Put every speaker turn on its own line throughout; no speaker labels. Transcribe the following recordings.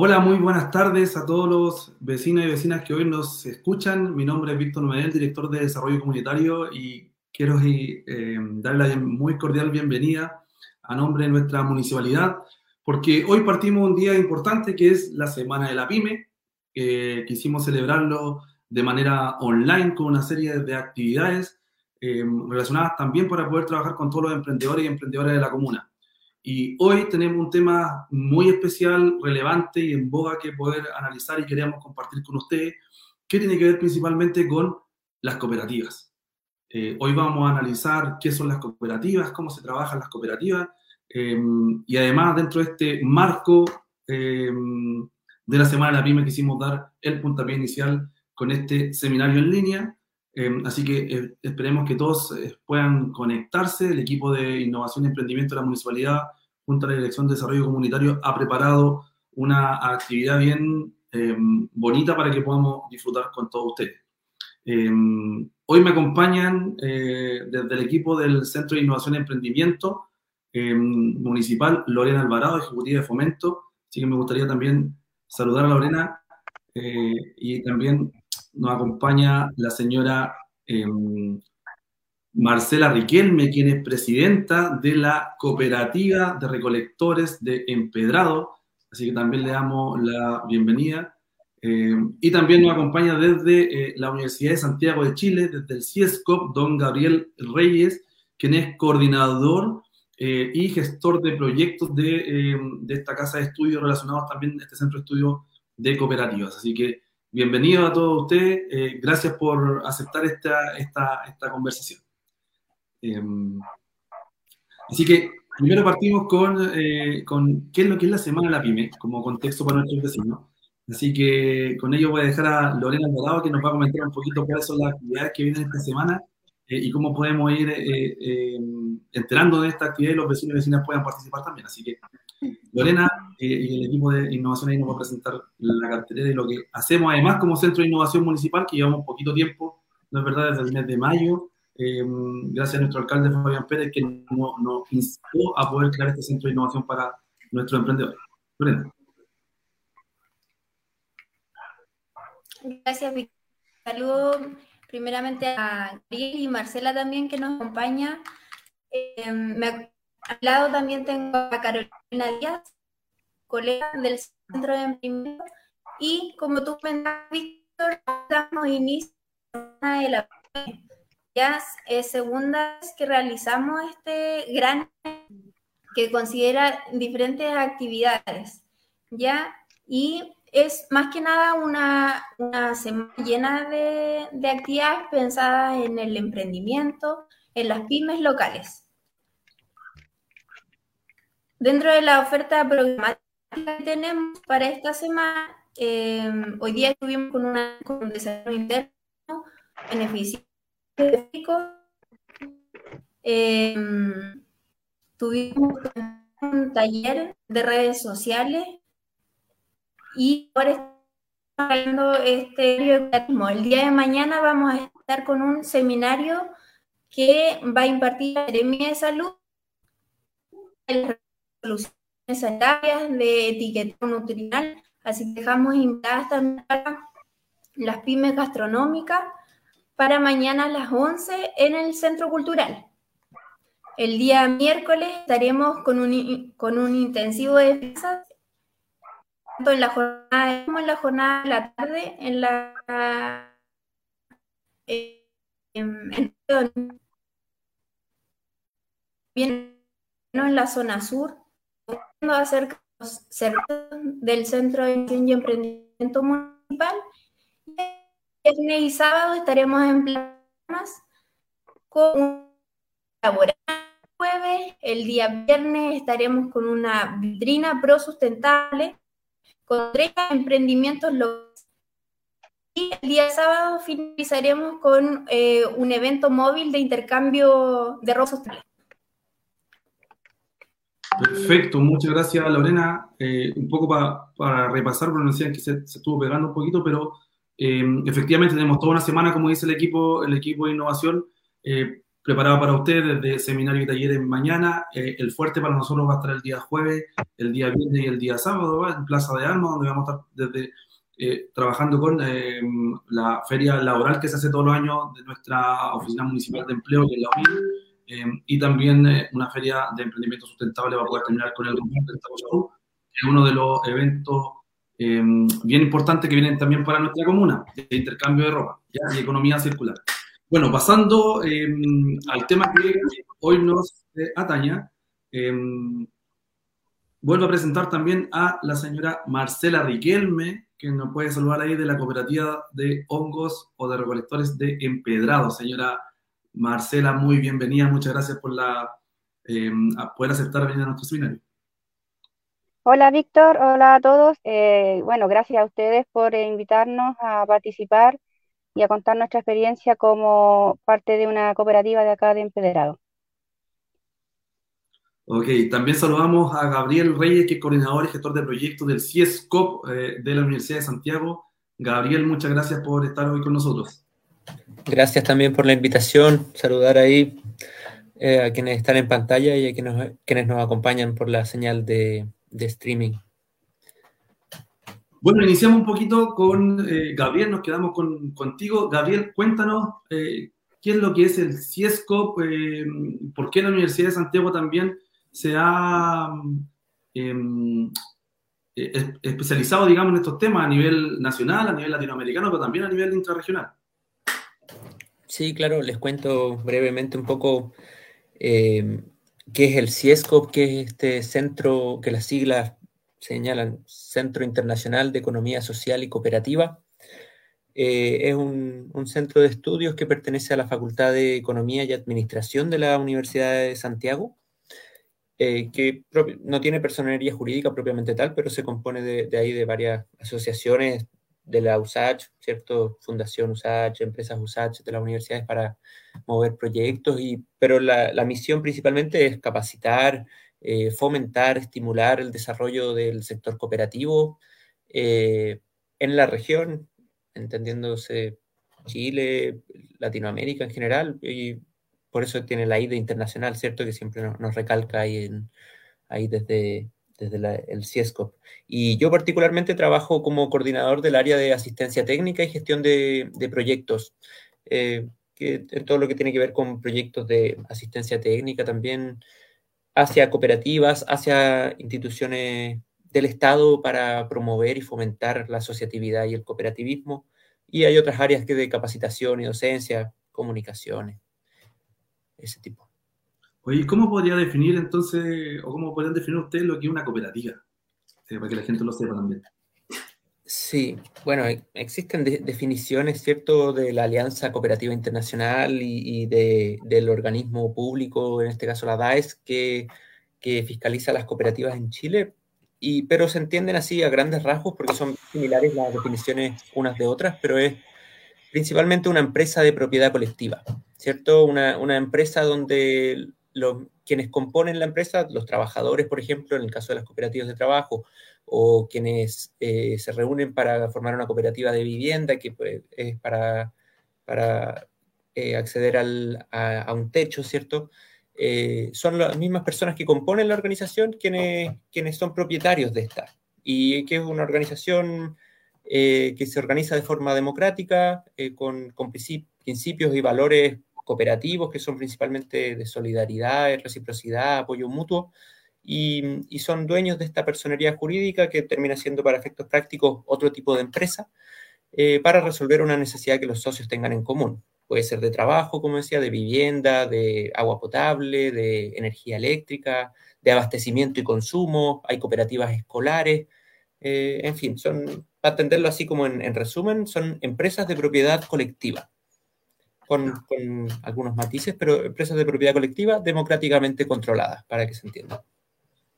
Hola, muy buenas tardes a todos los vecinos y vecinas que hoy nos escuchan. Mi nombre es Víctor Medel, director de Desarrollo Comunitario y quiero eh, darle la muy cordial bienvenida a nombre de nuestra municipalidad, porque hoy partimos un día importante que es la Semana de la PyME. quisimos celebrarlo de manera online con una serie de actividades eh, relacionadas también para poder trabajar con todos los emprendedores y emprendedoras de la comuna. Y hoy tenemos un tema muy especial, relevante y en boga que poder analizar y queremos compartir con ustedes, que tiene que ver principalmente con las cooperativas. Eh, hoy vamos a analizar qué son las cooperativas, cómo se trabajan las cooperativas em, y además dentro de este marco em, de la Semana de la PyME quisimos dar el puntapié inicial con este seminario en línea. Em, así que eh, esperemos que todos eh, puedan conectarse. El equipo de innovación y emprendimiento de la municipalidad junto a la Dirección de Desarrollo Comunitario, ha preparado una actividad bien em, bonita para que podamos disfrutar con todos ustedes. Em, hoy me acompañan eh, desde el equipo del Centro de Innovación y Emprendimiento em, Municipal Lorena Alvarado, Ejecutiva de Fomento. Así que me gustaría también saludar a Lorena eh, y también nos acompaña la señora Marcela Riquelme, quien es presidenta de la Cooperativa de Recolectores de Empedrado, así que también le damos la bienvenida. Eh, y también nos acompaña desde eh, la Universidad de Santiago de Chile, desde el CIESCOP, don Gabriel Reyes, quien es coordinador eh, y gestor de proyectos de, de, esta casa de estudios relacionados también a este centro de estudio de cooperativas. Así que bienvenido a todos ustedes, gracias por aceptar esta, esta, esta conversación. Em, así que primero partimos con, eh, con qué es lo que es la Semana de la PyME, como contexto para nuestros vecinos. Así que con ello voy a dejar a Lorena Alvarado que nos va a comentar un poquito cuáles son las actividades que vienen esta semana eh, y cómo podemos ir eh, em, enterando de esta actividad y los vecinos y vecinas puedan participar también. Así que Lorena y el equipo de innovación ahí nos va a presentar la cartera de lo que hacemos además como Centro de Innovación Municipal, que llevamos poquito tiempo, no es verdad, desde el mes de mayo, eh, gracias a nuestro alcalde Fabián Pérez, que nos, nos instó a poder crear este centro de innovación para nuestros emprendedores. Brenda.
Gracias, Víctor. Saludo primeramente a Gabriel y Marcela también que nos acompaña. Eh, me, al lado también tengo a Carolina Díaz, colega del Centro de Emprendimiento. Y como tú comentabas, Víctor, damos inicio a la es segunda vez que realizamos este gran que considera diferentes actividades, ¿ya? Y es más que nada una, una semana llena de, de, actividades pensadas en el emprendimiento, en las pymes locales. Dentro de la oferta programática que tenemos para esta semana, eh, hoy día estuvimos con, una, con un desarrollo interno beneficio Em, tuvimos un taller de redes sociales y ahora estamos hablando este el día de mañana vamos a estar con un seminario que va a impartir la Academia de Salud soluciones sanitarias de etiquetado nutricional, así que dejamos invitadas también para las pymes gastronómicas para mañana a las 11 en el Centro Cultural. El día miércoles estaremos con un, con un intensivo de defensa, tanto en la jornada como en la jornada de la tarde, en la en, en la zona sur, acerca del Centro de Incendio y Emprendimiento Municipal viernes y sábado estaremos en planas con laboratorio. Jueves, el día viernes estaremos con una vitrina pro sustentable con tres emprendimientos locales. Y el día sábado finalizaremos con eh, un evento móvil de intercambio de ropa sustentable.
Perfecto, muchas gracias Lorena. Eh, un poco para repasar, porque decían que se, estuvo pegando un poquito, pero eh, efectivamente tenemos toda una semana, como dice el equipo, el equipo de innovación, eh, preparado para ustedes desde seminario y talleres mañana. Eh, el fuerte para nosotros va a estar el día jueves, el día viernes y el día sábado en Plaza de Armas, donde vamos a estar desde, trabajando con la feria laboral que se hace todos los años de nuestra Oficina Municipal de Empleo, que es la OMI, y también una feria de emprendimiento sustentable va a poder terminar con el que es uno de los eventos bien importantes que vienen también para nuestra comuna, de intercambio de ropa y economía circular. Bueno, pasando em, al tema que hoy nos eh, ataña, em, vuelvo a presentar también a la señora Marcela Riquelme, que nos puede saludar ahí de la cooperativa de hongos o de recolectores de empedrado. Señora Marcela, muy bienvenida, muchas gracias por la, em, poder aceptar venir a nuestro seminario.
Hola Víctor, hola a todos. Eh, bueno, gracias a ustedes por invitarnos a participar y a contar nuestra experiencia como parte de una cooperativa de acá de Empedrado.
Ok, también saludamos a Gabriel Reyes, que es coordinador y gestor de proyectos del CIESCOP eh, de la Universidad de Santiago. Gabriel, muchas gracias por estar hoy con nosotros.
Gracias también por la invitación. Saludar ahí eh, a quienes están en pantalla y a quienes, quienes nos acompañan por la señal de, streaming.
Bueno, iniciamos un poquito con eh, Gabriel, nos quedamos con, contigo. Gabriel, cuéntanos eh, qué es lo que es el CIESCOP, eh, por qué la Universidad de Santiago también se ha especializado, digamos, en estos temas a nivel nacional, a nivel latinoamericano, pero también a nivel intrarregional.
Sí, claro, les cuento brevemente un poco qué es el CIESCOP, qué es este centro que las siglas señalan Centro Internacional de Economía Social y Cooperativa. Eh, es un, centro de estudios que pertenece a la Facultad de Economía y Administración de la Universidad de Santiago, eh, que no tiene personería jurídica propiamente tal, pero se compone de, ahí de varias asociaciones de la USACH, ¿cierto? Fundación USACH, empresas USACH de las universidades para mover proyectos, y, pero la, la misión principalmente es capacitar, eh, fomentar, estimular el desarrollo del sector cooperativo eh, en la región, entendiéndose Chile, Latinoamérica en general, y por eso tiene la IDE internacional, ¿cierto? Que siempre nos, recalca ahí, en, ahí desde, desde el CIESCOP. Y yo particularmente trabajo como coordinador del área de asistencia técnica y gestión de, proyectos, eh, que, en todo lo que tiene que ver con proyectos de asistencia técnica también, hacia cooperativas, hacia instituciones del Estado para promover y fomentar la asociatividad y el cooperativismo. Y hay otras áreas que de capacitación y docencia, comunicaciones, ese tipo.
Oye, ¿cómo podría definir entonces, o cómo podrían definir ustedes lo que es una cooperativa? Eh, para que la gente lo sepa también.
Sí, bueno, e, existen definiciones, ¿cierto?, de la Alianza Cooperativa Internacional y, del organismo público, en este caso la DAES, que, fiscaliza las cooperativas en Chile, y, pero se entienden así a grandes rasgos porque son similares las definiciones unas de otras, pero es principalmente una empresa de propiedad colectiva, ¿cierto? Una, una empresa donde los, quienes componen la empresa, los trabajadores, por ejemplo, en el caso de las cooperativas de trabajo, o quienes eh, se reúnen para formar una cooperativa de vivienda que pues, es para, para eh, acceder a, un techo, ¿cierto? Eh, son las mismas personas que componen la organización quienes, quienes son propietarios de esta. Y que es una organización que se organiza de forma democrática, con, con principios y valores cooperativos que son principalmente de solidaridad, reciprocidad, apoyo mutuo, y, son dueños de esta personería jurídica que termina siendo para efectos prácticos otro tipo de empresa eh, para resolver una necesidad que los socios tengan en común. Puede ser de trabajo, como decía, de vivienda, de agua potable, de energía eléctrica, de abastecimiento y consumo, hay cooperativas escolares, eh, en fin, son, para atenderlo así como en, resumen, son empresas de propiedad colectiva, con, con, algunos matices, pero empresas de propiedad colectiva democráticamente controladas, para que se entienda.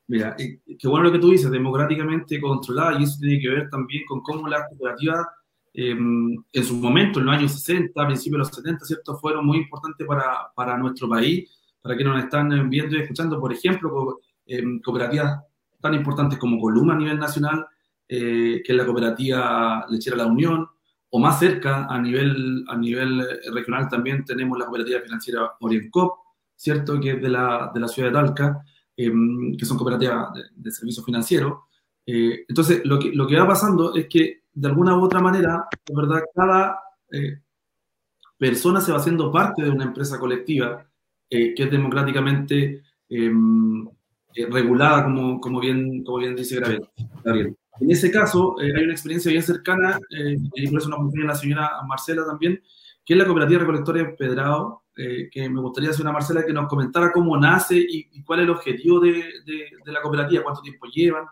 Mira, qué bueno lo que tú dices, democráticamente controlada, y eso tiene que ver también con cómo las cooperativas em, en su momento, en los años 60, a principios de los 70, ¿cierto?, fueron muy importantes para, para nuestro país, para que nos están viendo y escuchando, por ejemplo, em, cooperativas tan importantes como Columa a nivel nacional, eh, que es la cooperativa lechera La Unión, o más cerca a nivel, a nivel regional también tenemos la cooperativa financiera Orientcop, ¿cierto? Que es de la, de la ciudad de Talca, em, que son cooperativas de, servicios financieros. Eh, entonces, lo que, lo que va pasando es que, de alguna u otra manera, de verdad, cada eh, persona se va haciendo parte de una empresa colectiva eh, que es democráticamente em, regulada, como, como, bien, como bien dice Gabriel. En ese caso, hay una experiencia bien cercana, y por eso nos acompaña la señora Marcela también, que es la cooperativa recolectora de Pedrado, que me gustaría una Marcela que nos comentara cómo nace y, cuál es el objetivo de, la cooperativa, cuánto tiempo llevan.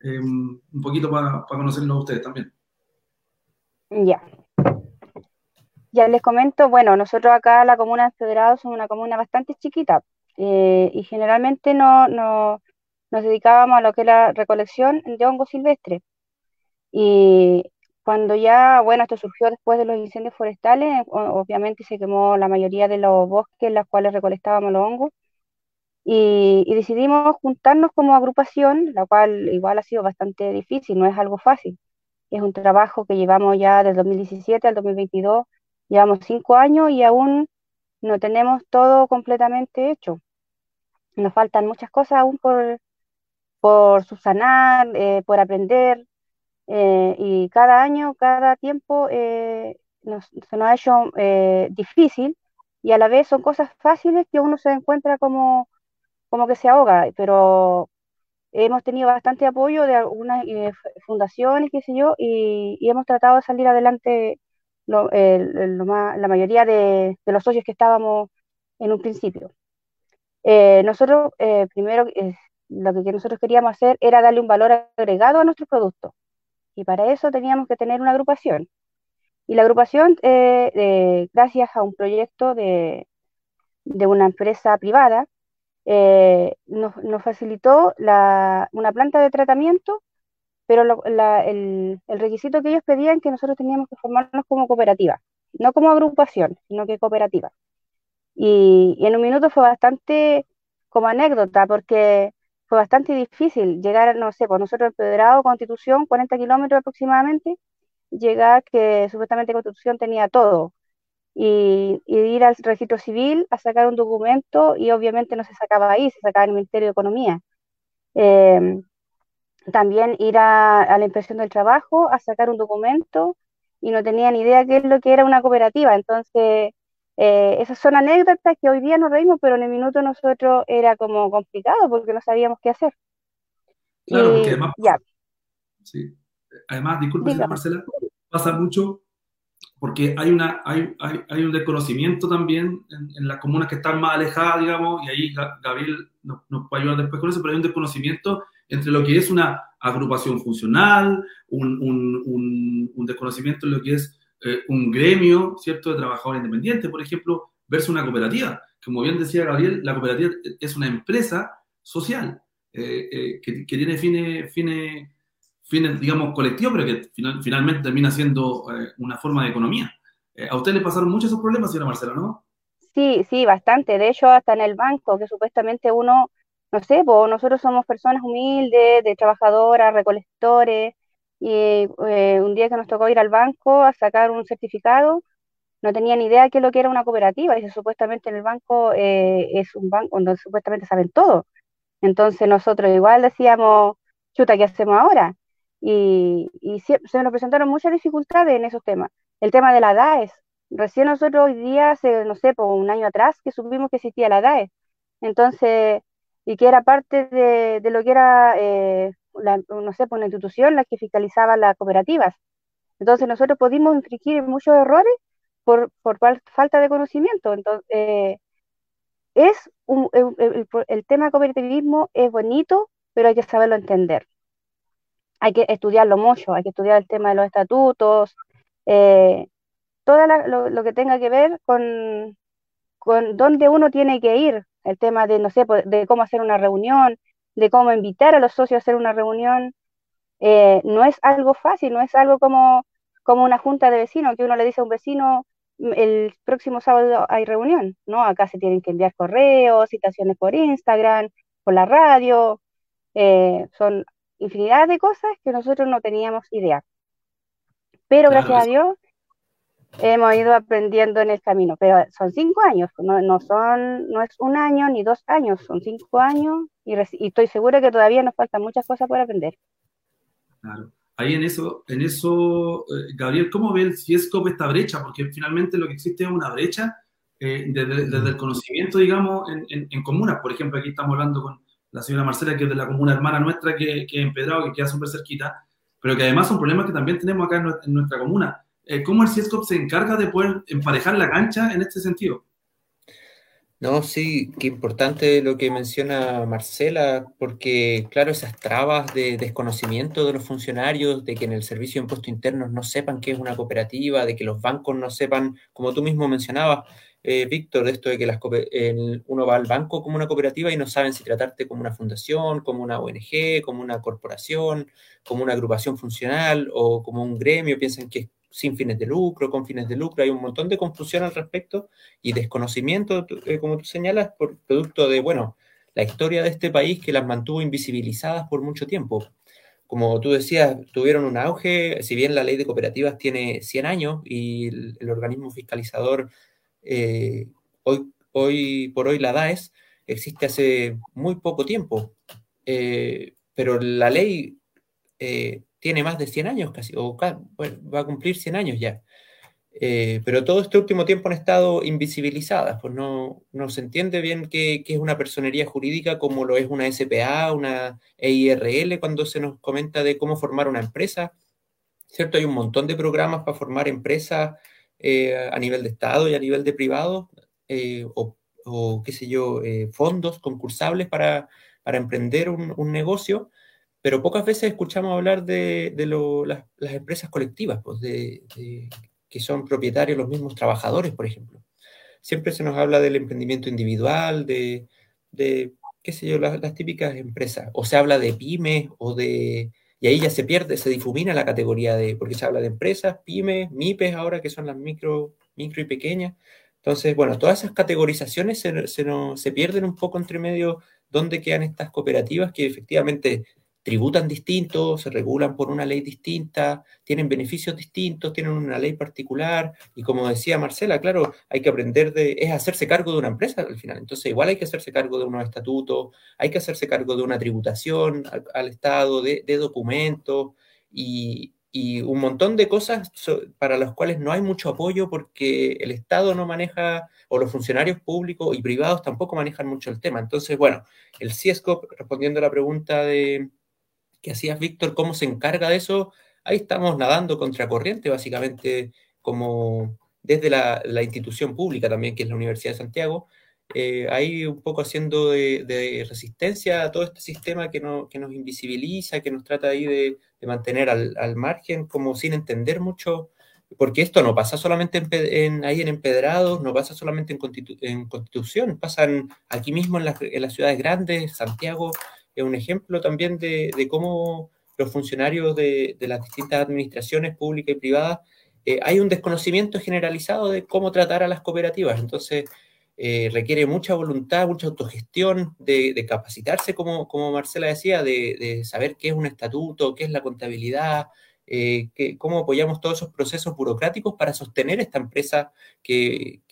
Eh, un poquito para conocerlo a ustedes también.
Ya. Ya les comento, bueno, nosotros acá la comuna de Federado somos una comuna bastante chiquita eh, y generalmente no, no, nos dedicábamos a lo que es la recolección de hongos silvestres. Y cuando ya, bueno, esto surgió después de los incendios forestales, obviamente se quemó la mayoría de los bosques en los cuales recolectábamos los hongos y, decidimos juntarnos como agrupación, la cual igual ha sido bastante difícil, no es algo fácil. Es un trabajo que llevamos ya desde 2017 al 2022, llevamos cinco años y aún no tenemos todo completamente hecho. Nos faltan muchas cosas aún por, por subsanar, eh, por aprender, eh, y cada año, cada tiempo eh, se nos ha hecho difícil y a la vez son cosas fáciles que uno se encuentra como como que se ahoga, pero hemos tenido bastante apoyo de algunas eh, fundaciones, qué sé yo, y, hemos tratado de salir adelante la mayoría de, los socios que estábamos en un principio. Eh, nosotros, eh, primero, lo que nosotros queríamos hacer era darle un valor agregado a nuestros productos, y para eso teníamos que tener una agrupación. Y la agrupación, gracias a un proyecto de, de una empresa privada, eh, nos, facilitó una planta de tratamiento, pero el, requisito que ellos pedían que nosotros teníamos que formarnos como cooperativa, no como agrupación, sino que cooperativa. Y, en un minuto fue bastante como anécdota, porque fue bastante difícil llegar, no sé, pues nosotros en Pedrado, Constitución, 40 kilómetros aproximadamente, llegar que supuestamente Constitución tenía todo, y, ir al registro civil a sacar un documento y obviamente no se sacaba ahí, se sacaba en el Ministerio de Economía. Em, también ir a, la impresión del trabajo a sacar un documento y no tenía ni idea qué es lo que era una cooperativa. Entonces, eh, esas son anécdotas que hoy día nos reímos, pero en el minuto nosotros era como complicado porque no sabíamos qué hacer.
Claro, porque además, ya. Sí. además, disculpe, Marcela, pasa mucho porque hay, una, hay, hay, hay un desconocimiento también en, las comunas que están más alejadas, digamos, y ahí Gabriel nos, nos, puede ayudar después con eso, pero hay un desconocimiento entre lo que es una agrupación funcional, un, un, un, desconocimiento en lo que es eh, un gremio, ¿cierto?, de trabajadores independientes, por ejemplo, versus una cooperativa. Como bien decía Gabriel, la cooperativa es una empresa social eh, eh, que, tiene fines, fines fines, digamos, colectivos, pero que finalmente termina siendo una forma de economía. ¿A usted le pasaron muchos esos problemas, señora Marcela, no?
Sí, sí, bastante. De hecho, hasta en el banco, que supuestamente uno, no sé, pues nosotros somos personas humildes, de trabajadoras, recolectores, y eh, un día que nos tocó ir al banco a sacar un certificado, no tenía ni idea de qué es lo que era una cooperativa, y supuestamente en el banco es un banco donde supuestamente saben todo. Entonces nosotros igual decíamos, chuta, ¿qué hacemos ahora? y, se, nos presentaron muchas dificultades en esos temas. El tema de la DAES. Recién nosotros hoy día, hace, no sé, por un año atrás, que supimos que existía la DAES. Entonces, y que era parte de, lo que era, eh, no sé, una institución la que fiscalizaba las cooperativas. Entonces nosotros pudimos infringir muchos errores por, por falta de conocimiento. Entonces, eh, es el, tema cooperativismo es bonito, pero hay que saberlo entender hay que estudiarlo mucho, hay que estudiar el tema de los estatutos, eh, todo lo, que tenga que ver con, con dónde uno tiene que ir, el tema de, no sé, pues, de cómo hacer una reunión, de cómo invitar a los socios a hacer una reunión, eh, no es algo fácil, no es algo como, como una junta de vecinos, que uno le dice a un vecino, el próximo sábado hay reunión, ¿no? Acá se tienen que enviar correos, citaciones por Instagram, por la radio, eh, son infinidad de cosas que nosotros no teníamos idea. Pero gracias a Dios hemos ido aprendiendo en el camino, pero son cinco años, no, no son, no es un año ni dos años, son cinco años y, estoy segura que todavía nos faltan muchas cosas por aprender.
Claro. Ahí en eso, en eso eh, Gabriel, ¿cómo ve el CIESCOP esta brecha? Porque finalmente lo que existe es una brecha eh, desde, el conocimiento, digamos, en, en, comunas. Por ejemplo, aquí estamos hablando con la señora Marcela, que es de la comuna hermana nuestra, que, que es Empedrado, que queda súper cerquita, pero que además son problemas que también tenemos acá en nuestra comuna eh, ¿cómo el CIESCOP se encarga de poder emparejar la cancha en este sentido?
No, sí, qué importante lo que menciona Marcela, porque claro, esas trabas de desconocimiento de los funcionarios, de que en el servicio de impuestos internos no sepan qué es una cooperativa, de que los bancos no sepan, como tú mismo mencionabas, eh, Víctor, esto de que las, uno va al banco como una cooperativa y no saben si tratarte como una fundación, como una ONG, como una corporación, como una agrupación funcional o como un gremio, piensan que es sin fines de lucro, con fines de lucro, hay un montón de confusión al respecto y desconocimiento, eh, como tú señalas, por producto de, bueno, la historia de este país que las mantuvo invisibilizadas por mucho tiempo. Como tú decías, tuvieron un auge, si bien la ley de cooperativas tiene 100 años y el, organismo fiscalizador eh, hoy, hoy por hoy la DAES existe hace muy poco tiempo, eh, pero la ley tiene más de 100 años casi, o va a cumplir 100 años ya. Eh, pero todo este último tiempo han estado invisibilizadas, pues no, no se entiende bien qué, qué, es una personería jurídica como lo es una SPA, una EIRL, cuando se nos comenta de cómo formar una empresa, ¿cierto? Hay un montón de programas para formar empresas eh, a nivel de Estado y a nivel de privado, eh, o, qué sé yo, fondos concursables para, para emprender un negocio, pero pocas veces escuchamos hablar de, las, empresas colectivas, pues de, que son propietarios los mismos trabajadores, por ejemplo. Siempre se nos habla del emprendimiento individual, de, qué sé yo, las, típicas empresas, o se habla de pymes, o de... Y ahí ya se pierde, se difumina la categoría de, porque se habla de empresas, pymes, MIPES ahora, que son las micro, micro y pequeñas. Entonces, bueno, todas esas categorizaciones se, se, se pierden un poco entre medio dónde quedan estas cooperativas que efectivamente tributan distintos, se regulan por una ley distinta, tienen beneficios distintos, tienen una ley particular y como decía Marcela, claro, hay que aprender de, es hacerse cargo de una empresa al final, entonces igual hay que hacerse cargo de unos estatutos, hay que hacerse cargo de una tributación al, Estado, de, documentos y, un montón de cosas para las cuales no hay mucho apoyo porque el Estado no maneja, o los funcionarios públicos y privados tampoco manejan mucho el tema. Entonces, bueno, el CIESCOP, respondiendo a la pregunta de, que hacías, Víctor, cómo se encarga de eso, ahí estamos nadando contracorriente, básicamente, como desde la, institución pública también, que es la Universidad de Santiago, eh, ahí un poco haciendo de, resistencia a todo este sistema que, no, que, nos invisibiliza, que nos trata ahí de, mantener al, margen, como sin entender mucho, porque esto no pasa solamente en, ahí en Empedrados, no pasa solamente en, en Constitución, pasan aquí mismo en, en las ciudades grandes, Santiago, es un ejemplo también de, cómo los funcionarios de, las distintas administraciones públicas y privadas, eh, hay un desconocimiento generalizado de cómo tratar a las cooperativas. Entonces, eh, requiere mucha voluntad, mucha autogestión, de, capacitarse, como, como Marcela decía, de, de, saber qué es un estatuto, qué es la contabilidad, eh, cómo apoyamos todos esos procesos burocráticos para sostener esta empresa que,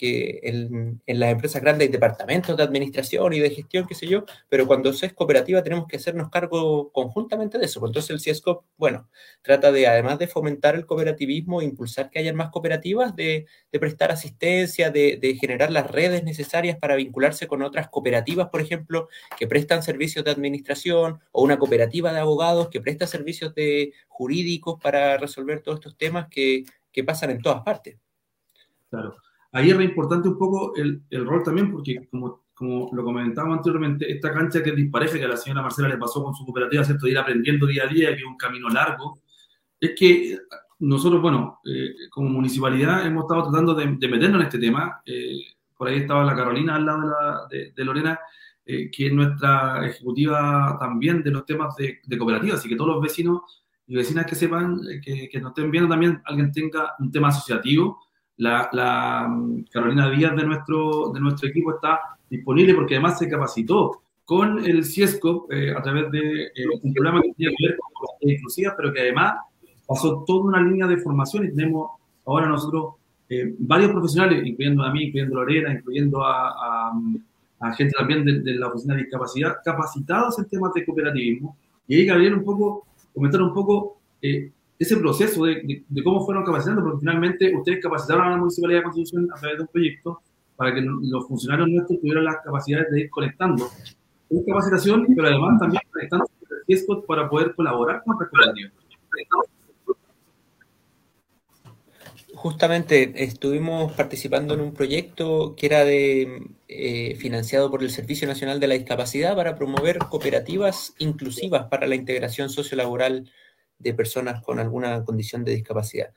en, las empresas grandes hay departamentos de administración y de gestión, qué sé yo, pero cuando se es cooperativa tenemos que hacernos cargo conjuntamente de eso. Pues entonces el CIESCOP, bueno, trata de, además de fomentar el cooperativismo, impulsar que haya más cooperativas, de, prestar asistencia, de generar las redes necesarias para vincularse con otras cooperativas, por ejemplo, que prestan servicios de administración, o una cooperativa de abogados que presta servicios de jurídicos para resolver todos estos temas que, pasan en todas partes.
Claro. Ahí es importante un poco el, rol también, porque como, como lo comentábamos anteriormente, esta cancha que es que a la señora Marcela le pasó con su cooperativa, ¿cierto? De ir aprendiendo día a día, que es un camino largo, es que nosotros, bueno, eh, como municipalidad hemos estado tratando de, meternos en este tema. Eh, por ahí estaba la Carolina al lado de, de, Lorena, eh, que es nuestra ejecutiva también de los temas de cooperativas, así que todos los vecinos y vecinas que sepan, eh, que, que nos estén viendo también, alguien tenga un tema asociativo. La, la mm, Carolina Díaz de nuestro, de nuestro equipo está disponible porque además se capacitó con el CIESCO eh, a través de eh, un programa que tiene que ver con cosas inclusivas, pero que además pasó toda una línea de formación y tenemos ahora nosotros eh, varios profesionales, incluyendo a mí, incluyendo a Lorena, incluyendo a, gente también de, la oficina de discapacidad, capacitados en temas de cooperativismo. Y ahí, Gabriel, un poco, comentar un poco eh, ese proceso de, cómo fueron capacitando, porque finalmente ustedes capacitaron a la Municipalidad de Constitución a través de un proyecto para que los funcionarios nuestros tuvieran las capacidades de ir conectando. Es capacitación, pero además también conectando para poder colaborar con otras cooperativas.
Justamente estuvimos participando en un proyecto que era de, eh, financiado por el Servicio Nacional de la Discapacidad para promover cooperativas inclusivas para la integración sociolaboral de personas con alguna condición de discapacidad.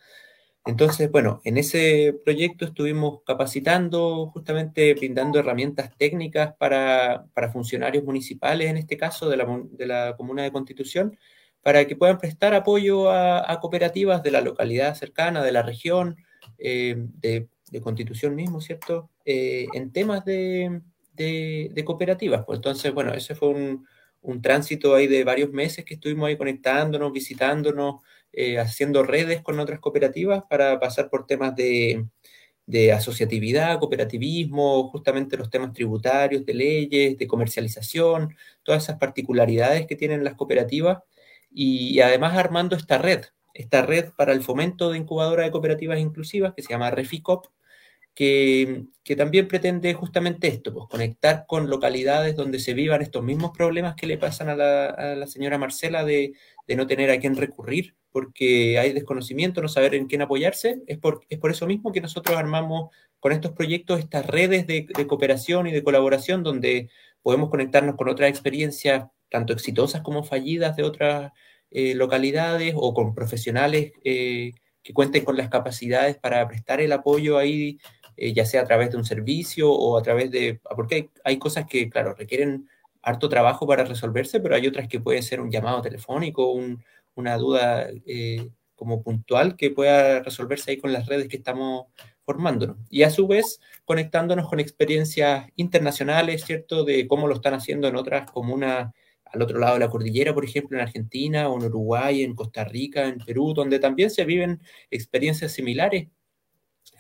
Entonces, bueno, en ese proyecto estuvimos capacitando, justamente brindando herramientas técnicas para, funcionarios municipales, en este caso de la, de la Comuna de Constitución, para que puedan prestar apoyo a, cooperativas de la localidad cercana, de la región, eh, de, constitución mismo, ¿cierto? Eh, en temas de, cooperativas. Pues entonces, bueno, ese fue un, tránsito ahí de varios meses que estuvimos ahí conectándonos, visitándonos, eh, haciendo redes con otras cooperativas para pasar por temas de, de asociatividad, cooperativismo, justamente los temas tributarios, de leyes, de comercialización, todas esas particularidades que tienen las cooperativas y, además armando esta red, esta red para el fomento de incubadora de cooperativas inclusivas que se llama Reficop, que, que, también pretende justamente esto, pues conectar con localidades donde se vivan estos mismos problemas que le pasan a la, señora Marcela de, de, no tener a quién recurrir porque hay desconocimiento, no saber en quién apoyarse. Es por, es por eso mismo que nosotros armamos con estos proyectos estas redes de, de cooperación y de colaboración donde podemos conectarnos con otras experiencias tanto exitosas como fallidas de otras eh, localidades o con profesionales eh, que cuenten con las capacidades para prestar el apoyo ahí, eh, ya sea a través de un servicio o a través de... Porque hay, cosas que, claro, requieren harto trabajo para resolverse, pero hay otras que pueden ser un llamado telefónico, una duda como puntual que pueda resolverse ahí con las redes que estamos formándonos. Y a su vez, conectándonos con experiencias internacionales, ¿cierto? De cómo lo están haciendo en otras comunas al otro lado de la cordillera, por ejemplo, en Argentina o en Uruguay, en Costa Rica, en Perú, donde también se viven experiencias similares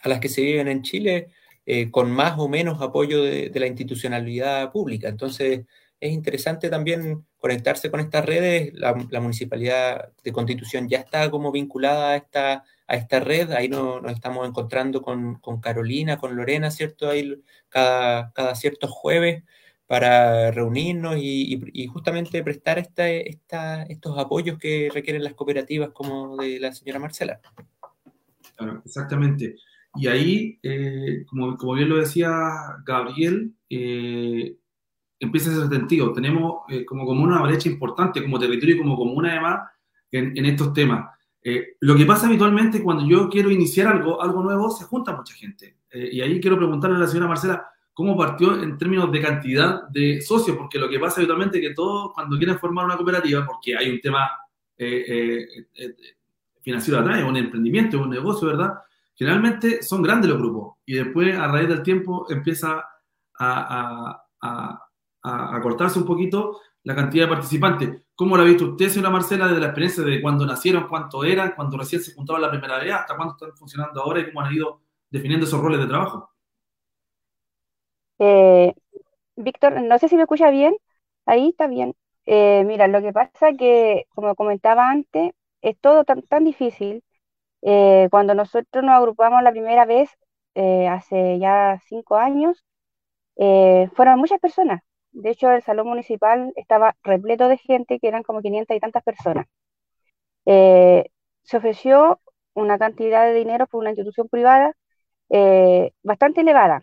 a las que se viven en Chile, eh, con más o menos apoyo de, la institucionalidad pública. Entonces, es interesante también conectarse con estas redes. La, Municipalidad de Constitución ya está como vinculada a esta, a esta red. Ahí nos, estamos encontrando con, Carolina, con Lorena, ¿cierto? Ahí cada, cada ciertos jueves para reunirnos y, justamente prestar esta, estos apoyos que requieren las cooperativas como de la señora Marcela.
Claro, exactamente. Y ahí, eh, como, bien lo decía Gabriel, eh, empieza ese sentido. Tenemos eh, como, como una brecha importante como territorio y como comuna además en, en estos temas. lo que pasa habitualmente cuando yo quiero iniciar algo, algo nuevo, se junta mucha gente. y ahí quiero preguntarle a la señora Marcela, cómo partió en términos de cantidad de socios, porque lo que pasa habitualmente es que todos cuando quieren formar una cooperativa, porque hay un tema eh, eh, eh, financiero atrás, un emprendimiento, un negocio, ¿verdad? Generalmente son grandes los grupos y después a raíz del tiempo empieza a, a, cortarse un poquito la cantidad de participantes. ¿Cómo lo ha visto usted, señora Marcela, desde la experiencia de cuando nacieron, cuánto eran, cuando recién se juntaron la primera vez, hasta cuándo están funcionando ahora y cómo han ido definiendo esos roles de trabajo?
Eh, Víctor, no sé si me escucha bien. Ahí está bien. Eh, mira, lo que pasa que, como comentaba antes, es todo tan, tan difícil. Eh, cuando nosotros nos agrupamos la primera vez, hace ya cinco años, fueron muchas personas. De hecho, el salón municipal estaba repleto de gente, que eran como 500 y tantas personas. se ofreció una cantidad de dinero por una institución privada bastante elevada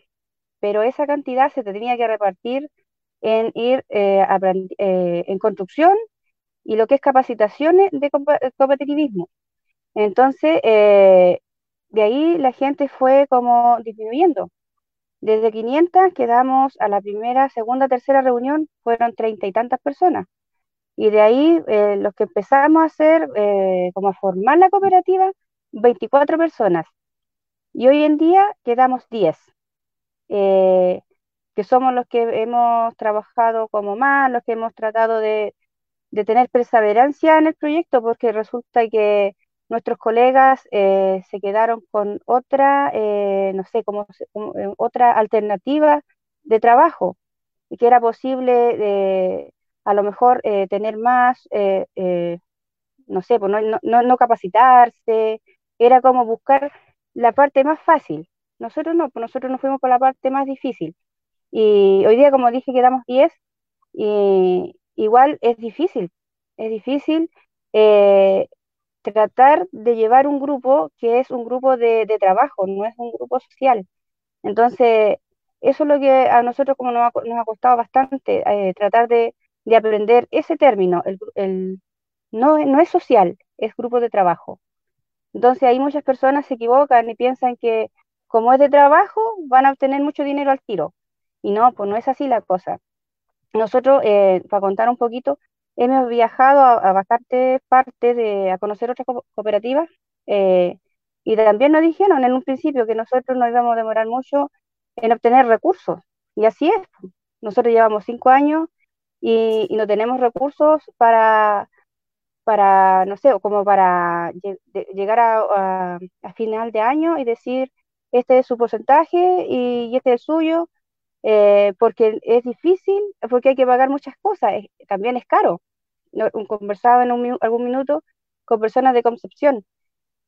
pero esa cantidad se tenía que repartir en ir eh, eh, en construcción y lo que es capacitaciones de competitivismo. Entonces, eh, de ahí la gente fue como disminuyendo. Desde 500 quedamos a la primera, segunda, tercera reunión, fueron treinta y tantas personas. Y de ahí los que empezamos a hacer, como a formar la cooperativa, 24 personas. Y hoy en día quedamos 10. Eh, que somos los que hemos trabajado como más, los que hemos tratado de, tener perseverancia en el proyecto, porque resulta que nuestros colegas se quedaron con otra, no sé, como, otra alternativa de trabajo, y que era posible a lo mejor tener más, no sé, pues no, no, no capacitarse, era como buscar la parte más fácil. Nosotros no, pues nosotros nos fuimos por la parte más difícil. Y hoy día, como dije, quedamos 10 y igual es difícil, es difícil eh, tratar de llevar un grupo que es un grupo de, trabajo, no es un grupo social. Entonces, eso es lo que a nosotros como nos ha, costado bastante, eh, tratar de, aprender ese término, el, no, no es social, es grupo de trabajo. Entonces ahí muchas personas se equivocan y piensan que como es de trabajo van a obtener mucho dinero al tiro. Y no, pues no es así la cosa. Nosotros, eh, para contar un poquito, hemos viajado a, bastante parte de, a conocer otras cooperativas eh, y también nos dijeron en un principio que nosotros no íbamos a demorar mucho en obtener recursos. Y así es. Pues. Nosotros llevamos cinco años y no tenemos recursos para para, no sé, como para llegar a, final de año y decir, este es su porcentaje y, este es el suyo, eh, porque es difícil, porque hay que pagar muchas cosas, también es caro. conversaba en algún minuto con personas de Concepción,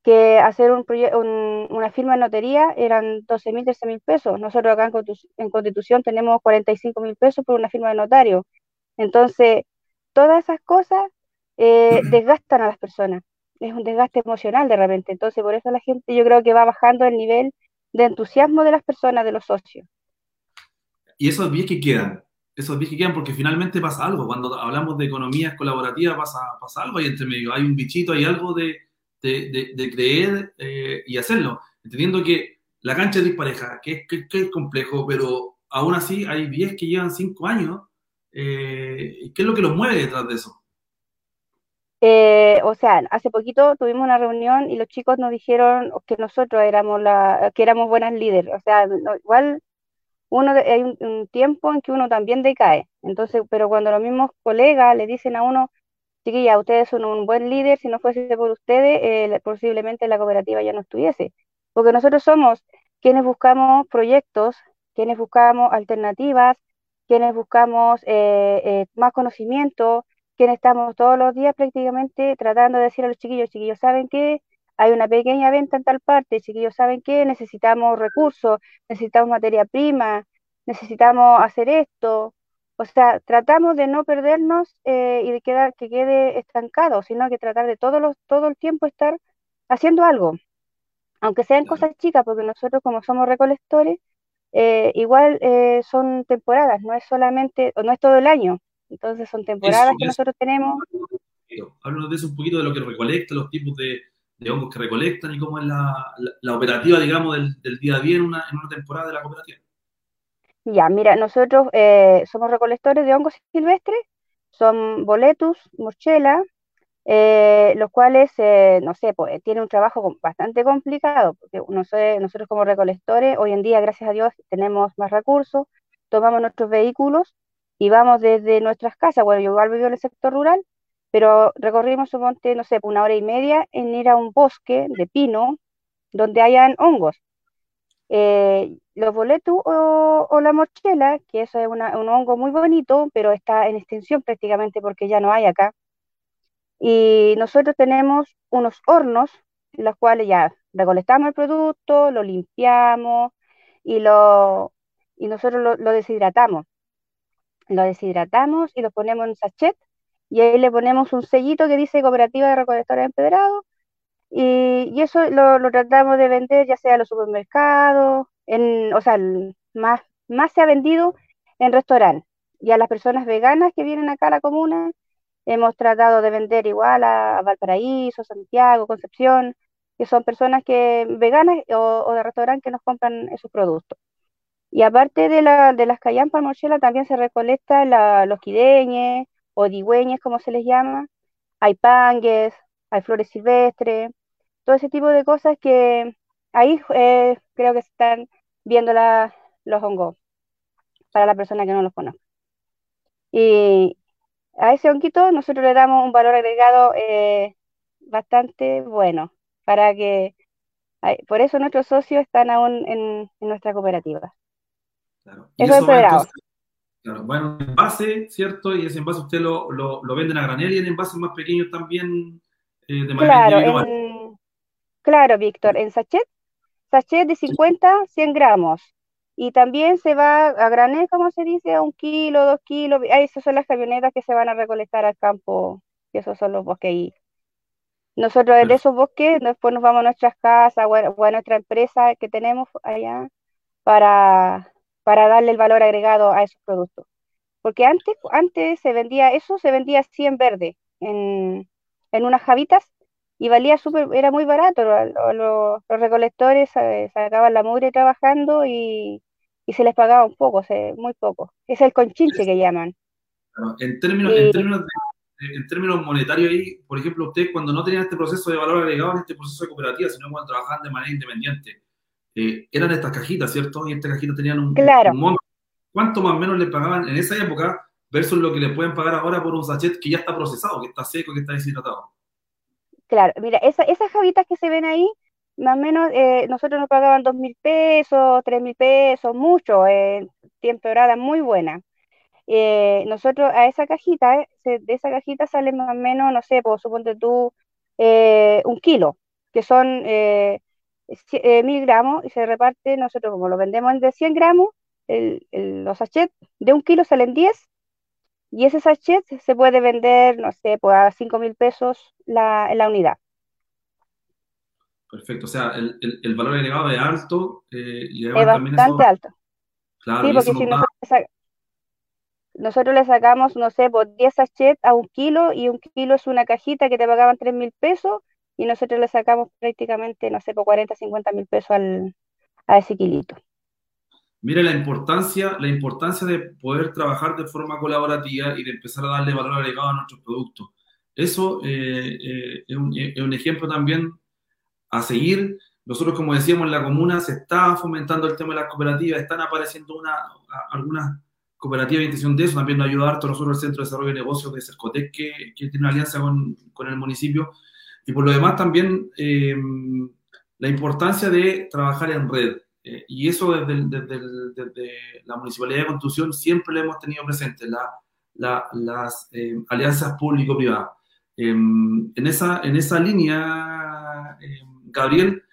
que hacer un, una firma de notaría eran 12 mil, 13 mil pesos. Nosotros acá en, en Constitución tenemos 45 mil pesos por una firma de notario. Entonces, todas esas cosas eh, desgastan a las personas. Es un desgaste emocional de repente. Entonces, por eso la gente yo creo que va bajando el nivel de entusiasmo de las personas, de los socios.
Y esos 10 que quedan, esos 10 que quedan porque finalmente pasa algo. Cuando hablamos de economías colaborativas pasa, pasa algo ahí entre medio. Hay un bichito, hay algo de, de, de, creer eh, y hacerlo. Entendiendo que la cancha es dispareja, que es, que, es complejo, pero aún así hay 10 que llevan 5 años. Eh, ¿Qué es lo que los mueve detrás de eso?
Eh, o sea, hace poquito tuvimos una reunión y los chicos nos dijeron que nosotros éramos la, que éramos buenas líderes. O sea, igual uno hay un, tiempo en que uno también decae. Entonces, pero cuando los mismos colegas le dicen a uno, chiquilla, ustedes son un buen líder, si no fuese por ustedes, eh, posiblemente la cooperativa ya no estuviese. Porque nosotros somos quienes buscamos proyectos, quienes buscamos alternativas, quienes buscamos eh, más conocimiento, quienes estamos todos los días prácticamente tratando de decir a los chiquillos, chiquillos, ¿saben qué? Hay una pequeña venta en tal parte, chiquillos, ¿saben qué? Necesitamos recursos, necesitamos materia prima, necesitamos hacer esto. O sea, tratamos de no perdernos eh, y de quedar, que quede estancado, sino que tratar de todo, los, todo el tiempo estar haciendo algo, aunque sean cosas chicas, porque nosotros como somos recolectores, eh, igual eh, son temporadas, no es solamente, o no es todo el año, entonces son temporadas que nosotros tenemos.
Háblanos de eso un poquito, de lo que recolecta, los tipos de, hongos que recolectan y cómo es la, operativa, digamos, del, día a día en una, temporada de la cooperativa.
Ya, mira, nosotros eh, somos recolectores de hongos silvestres, son boletus, morchela, eh, los cuales, eh, no sé, pues tiene un trabajo bastante complicado, porque no sé, nosotros como recolectores, hoy en día, gracias a Dios, tenemos más recursos, tomamos nuestros vehículos y vamos desde nuestras casas, bueno, yo igual vivo en el sector rural, pero recorrimos, monte, no sé, una hora y media en ir a un bosque de pino donde hayan hongos. Eh, los boletus o, la mochela, que eso es un hongo muy bonito, pero está en extensión prácticamente porque ya no hay acá. Y nosotros tenemos unos hornos, los cuales ya recolectamos el producto, lo limpiamos y, lo, y nosotros lo deshidratamos lo deshidratamos y lo ponemos en sachet y ahí le ponemos un sellito que dice Cooperativa de Recolectores Empedrados y, y eso lo, tratamos de vender ya sea en los supermercados, en, o sea, más, más se ha vendido en restaurantes y a las personas veganas que vienen acá a la comuna hemos tratado de vender igual a, Valparaíso, Santiago, Concepción, que son personas que veganas o, o de restaurantes que nos compran esos productos. Y aparte de, la, de las callampas morchela, también se recolecta los quideñes o digüeñes, como se les llama. Hay pangues, hay flores silvestres, todo ese tipo de cosas que ahí eh, creo que se están viendo los hongos, para la persona que no los conoce. Y a ese honguito nosotros le damos un valor agregado eh, bastante bueno para que, por eso nuestros socios están aún en, nuestra cooperativa.
Claro. eso, es claro, bueno, envase, ¿cierto? Y ese envase usted lo, lo, venden a granel y en envases más pequeños también
eh, de manera claro, claro, Víctor, en sachet, sachet de 50, 100 gramos. Y también se va a granel, como se dice, a un kilo, dos kilos. esas son las camionetas que se van a recolectar al campo, y esos son los bosques ahí. Nosotros desde esos bosques, después nos vamos a nuestras casas o a, nuestra empresa que tenemos allá para, para darle el valor agregado a esos productos. Porque antes, antes se vendía, eso se vendía así en verde, en, en unas javitas, y valía súper, era muy barato. Los, recolectores eh, sacaban la mugre trabajando y, y se les pagaba un poco, muy poco. Es el conchinche que llaman.
en, términos, en, términos en términos monetarios, ahí, por ejemplo, usted cuando no tenía este proceso de valor agregado en este proceso de cooperativa, sino cuando trabajaban de manera independiente, eh, eran estas cajitas, ¿cierto? Y estas cajitas tenían un,
claro.
¿Cuánto más o menos le pagaban en esa época versus lo que le pueden pagar ahora por un sachet que ya está procesado, que está seco, que está deshidratado?
Claro, mira, esas javitas que se ven ahí, más o menos, eh, nosotros nos pagaban dos mil pesos, tres mil pesos, mucho, en temporada muy buena. Eh, nosotros a esa cajita, eh, de esa cajita sale más o menos, no sé, pues suponte tú, eh, un kilo, que son mil gramos y se reparte, nosotros como lo vendemos de 100 gramos, los sachets de un kilo salen 10 y ese sachet se puede vender, no sé, pues a 5 mil pesos la, la unidad.
Perfecto, o sea, el, el, valor agregado es alto. y
es bastante alto. Claro, sí, porque si nosotros, nosotros le sacamos, no sé, por 10 sachets a un kilo y un kilo es una cajita que te pagaban 3 mil pesos y nosotros le sacamos prácticamente, no sé, por 40, 50 mil pesos al, a ese kilito.
Mire la importancia, la importancia de poder trabajar de forma colaborativa y de empezar a darle valor agregado a nuestros productos. Eso eh, eh, es, un, ejemplo también a seguir. Nosotros, como decíamos, en la comuna se está fomentando el tema de las cooperativas, están apareciendo una, algunas cooperativa de intención de eso, también nos ayuda harto nosotros el Centro de Desarrollo de Negocios de Cercotec, que, que tiene una alianza con, con, el municipio. Y por lo demás también eh, la importancia de trabajar en red. Eh, y eso desde, desde, desde, la Municipalidad de Constitución siempre lo hemos tenido presente, la, la, las eh, alianzas público-privadas. en, esa, en esa línea, Gabriel,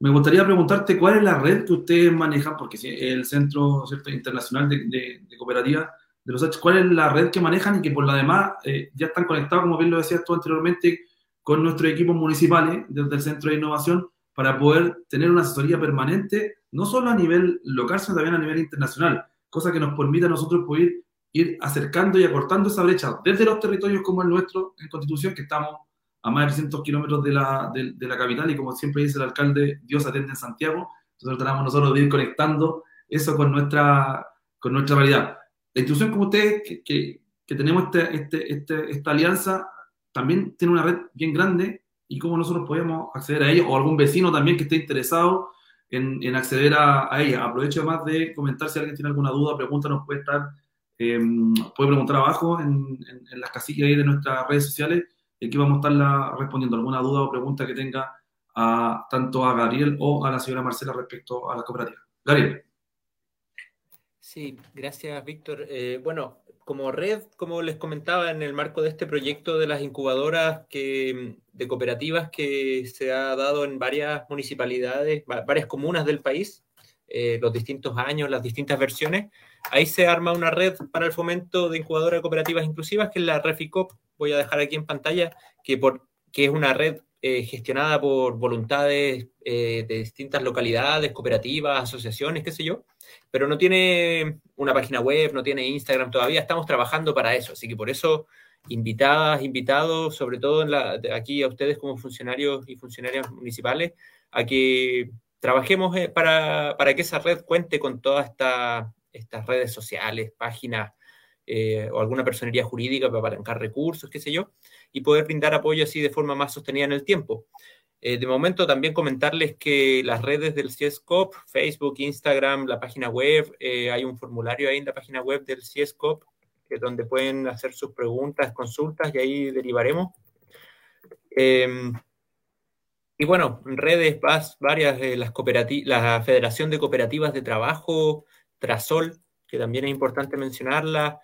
me gustaría preguntarte cuál es la red que ustedes manejan, porque el Centro Internacional de, de, Cooperativas de los H, cuál es la red que manejan y que por la demás ya están conectados, como bien lo decías tú anteriormente, con nuestros equipos municipales desde el Centro de Innovación para poder tener una asesoría permanente, no solo a nivel local, sino también a nivel internacional, cosa que nos permita a nosotros poder ir acercando y acortando esa brecha desde los territorios como el nuestro en Constitución, que estamos a más de 300 kilómetros de la, de, la capital y como siempre dice el alcalde, Dios atende en Santiago, entonces tratamos nosotros de ir conectando eso con nuestra, con nuestra realidad. La institución como ustedes, que, que, tenemos este, este, este, esta alianza, también tiene una red bien grande y cómo nosotros podemos acceder a ella, o algún vecino también que esté interesado en, acceder a, ella. Aprovecho además de comentar si alguien tiene alguna duda, pregunta, nos puede estar, eh, puede preguntar abajo en, en, en las casillas ahí de nuestras redes sociales y aquí vamos a estar respondiendo alguna duda o pregunta que tenga a, tanto a Gabriel o a la señora Marcela respecto a la cooperativa. Gabriel.
Sí, gracias, Víctor. Eh, bueno, como red, como les comentaba, en el marco de este proyecto de las incubadoras que, de cooperativas que se ha dado en varias municipalidades, varias comunas del país, eh, los distintos años, las distintas versiones, ahí se arma una red para el fomento de incubadoras cooperativas inclusivas, que es la Reficop, voy a dejar aquí en pantalla, que, por, que es una red eh, gestionada por voluntades eh, de distintas localidades, cooperativas, asociaciones, qué sé yo, pero no tiene una página web, no tiene Instagram todavía, estamos trabajando para eso, así que por eso invitadas, invitados, sobre todo aquí a ustedes como funcionarios y funcionarias municipales, a que trabajemos eh, para, para que esa red cuente con todas esta, estas redes sociales, páginas o alguna personería jurídica para apalancar recursos, qué sé yo, y poder brindar apoyo así de forma más sostenida en el tiempo. Eh, de momento también comentarles que las redes del CIESCOP, Facebook, Instagram, la página web, eh, hay un formulario ahí en la página web del CIESCOP, donde pueden hacer sus preguntas, consultas y ahí derivaremos. Em, y bueno, en redes, varias, de las la Federación de Cooperativas de Trabajo, Trasol, que también es importante mencionarla,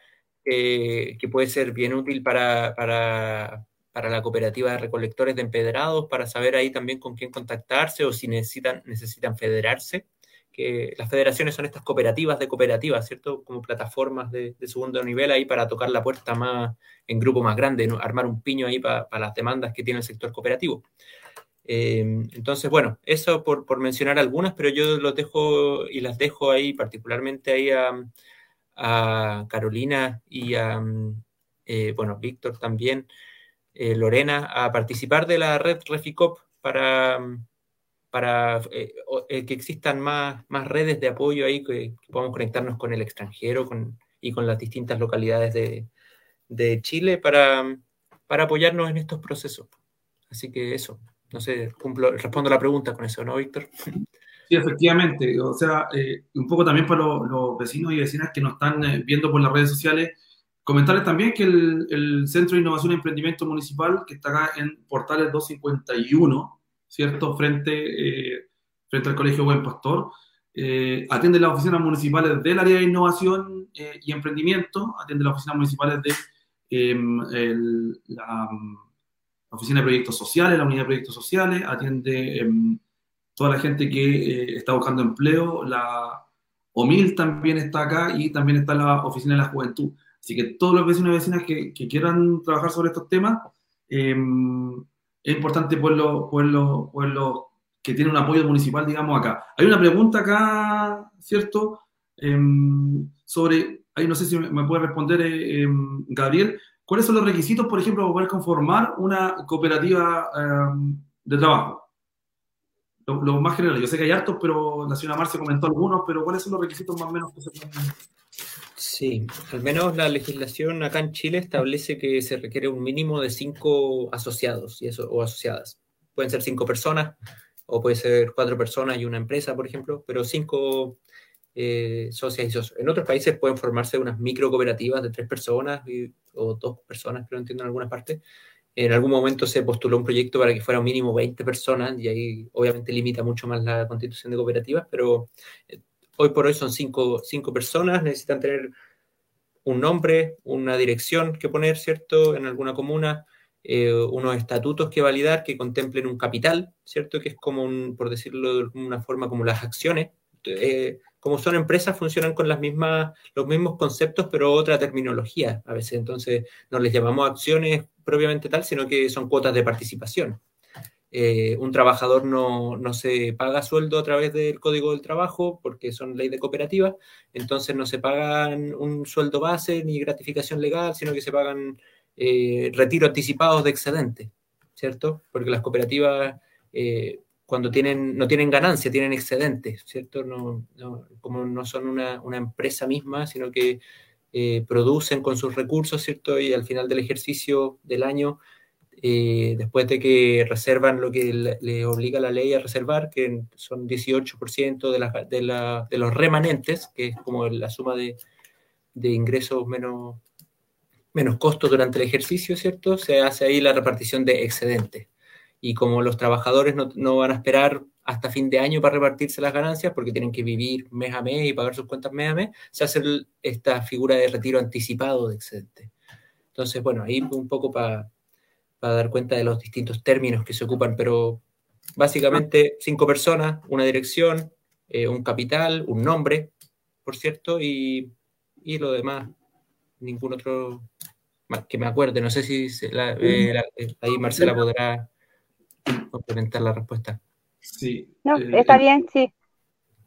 eh, que puede ser bien útil para, para, la cooperativa de recolectores de empedrados, para saber ahí también con quién contactarse o si necesitan, necesitan federarse que las federaciones son estas cooperativas de cooperativas, ¿cierto? Como plataformas de, segundo nivel ahí para tocar la puerta más en grupo más grande, armar un piño ahí para las demandas que tiene el sector cooperativo. Eh, entonces, bueno, eso por, por, mencionar algunas, pero yo los dejo y las dejo ahí particularmente ahí a, Carolina y a, eh, bueno, Víctor también, eh, Lorena, a participar de la red Reficop para para eh, eh, que existan más, más redes de apoyo ahí, que, podamos conectarnos con el extranjero con, y con las distintas localidades de, de Chile para, para, apoyarnos en estos procesos. Así que eso, no sé, cumplo, respondo la pregunta con eso, ¿no, Víctor?
Sí, efectivamente. O sea, eh, un poco también para los, vecinos y vecinas que nos están viendo por las redes sociales, comentarles también que el, Centro de Innovación y Emprendimiento Municipal, que está acá en Portales 251, ¿cierto? Frente, eh, frente al Colegio Buen Pastor. Eh, atiende las oficinas municipales del área de innovación eh, y emprendimiento, atiende las oficinas municipales de em, la, oficina de proyectos sociales, la unidad de proyectos sociales, atiende em, toda la gente que está buscando empleo, la OMIL también está acá y también está la oficina de la juventud. Así que todos los vecinos y vecinas que, quieran trabajar sobre estos temas, em, es importante pueblo, pueblo, pueblo que tiene un apoyo municipal, digamos, acá. Hay una pregunta acá, ¿cierto? Em, sobre, ahí no sé si me puede responder eh, em, Gabriel, ¿cuáles son los requisitos, por ejemplo, para poder conformar una cooperativa de trabajo? Lo, más general, yo sé que hay hartos, pero la señora Marcia comentó algunos, pero ¿cuáles son los requisitos más o menos que se pueden
Sí, al menos la legislación acá en Chile establece que se requiere un mínimo de cinco asociados y eso, o asociadas. Pueden ser cinco personas o puede ser cuatro personas y una empresa, por ejemplo, pero cinco eh, socias y socios. En otros países pueden formarse unas micro cooperativas de tres personas o dos personas, pero entiendo en algunas partes. En algún momento se postuló un proyecto para que fuera un mínimo 20 personas y ahí obviamente limita mucho más la constitución de cooperativas, pero eh, Hoy por hoy son cinco, personas, necesitan tener un nombre, una dirección que poner, ¿cierto? En alguna comuna, eh, unos estatutos que validar que contemplen un capital, ¿cierto? Que es como, un, por decirlo de alguna forma, como las acciones. Eh, como son empresas, funcionan con las mismas, los mismos conceptos, pero otra terminología a veces. Entonces, no les llamamos acciones propiamente tal, sino que son cuotas de participación. Eh, un trabajador no, se paga sueldo a través del Código del Trabajo porque son ley de cooperativa, entonces no se pagan un sueldo base ni gratificación legal, sino que se pagan eh, retiro anticipados de excedente, ¿cierto? Porque las cooperativas eh, cuando tienen, no tienen ganancia, tienen excedente, ¿cierto? No, como no son una, empresa misma, sino que producen con sus recursos, ¿cierto? Y al final del ejercicio del año eh, después de que reservan lo que le, obliga la ley a reservar, que son 18% de, de, de, los remanentes, que es como la suma de, ingresos menos, menos costos durante el ejercicio, ¿cierto? Se hace ahí la repartición de excedentes. Y como los trabajadores no, no, van a esperar hasta fin de año para repartirse las ganancias, porque tienen que vivir mes a mes y pagar sus cuentas mes a mes, se hace esta figura de retiro anticipado de excedente. Entonces, bueno, ahí un poco para para dar cuenta de los distintos términos que se ocupan, pero básicamente cinco personas, una dirección, eh, un capital, un nombre, por cierto, y, y, lo demás, ningún otro que me acuerde. No sé si eh, eh, ahí Marcela podrá complementar la respuesta.
Sí. No, está bien, sí.